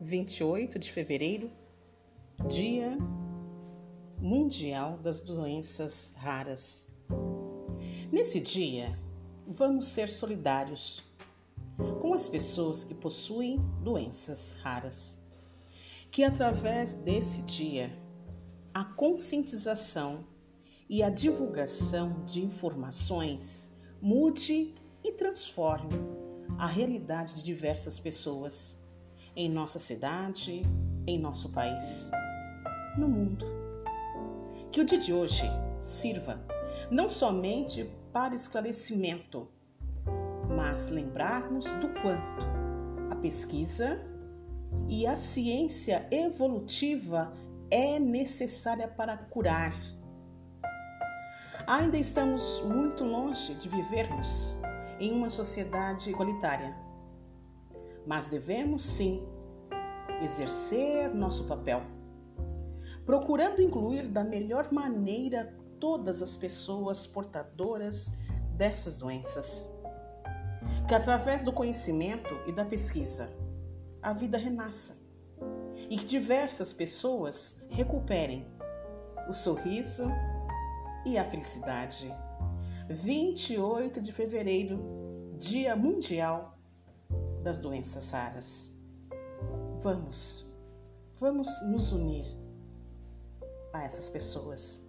28 de fevereiro, Dia Mundial das Doenças Raras. Nesse dia, vamos ser solidários com as pessoas que possuem doenças raras. Que através desse dia, a conscientização e a divulgação de informações mude e transforme a realidade de diversas pessoas em nossa cidade, em nosso país, no mundo. Que o dia de hoje sirva não somente para esclarecimento, mas lembrarmos do quanto a pesquisa e a ciência evolutiva é necessária para curar. Ainda estamos muito longe de vivermos em uma sociedade igualitária, mas devemos sim exercer nosso papel, procurando incluir da melhor maneira todas as pessoas portadoras dessas doenças. Que através do conhecimento e da pesquisa, a vida renasça e que diversas pessoas recuperem o sorriso e a felicidade. 28 de fevereiro, Dia Mundial das Doenças Raras. Vamos, vamos nos unir a essas pessoas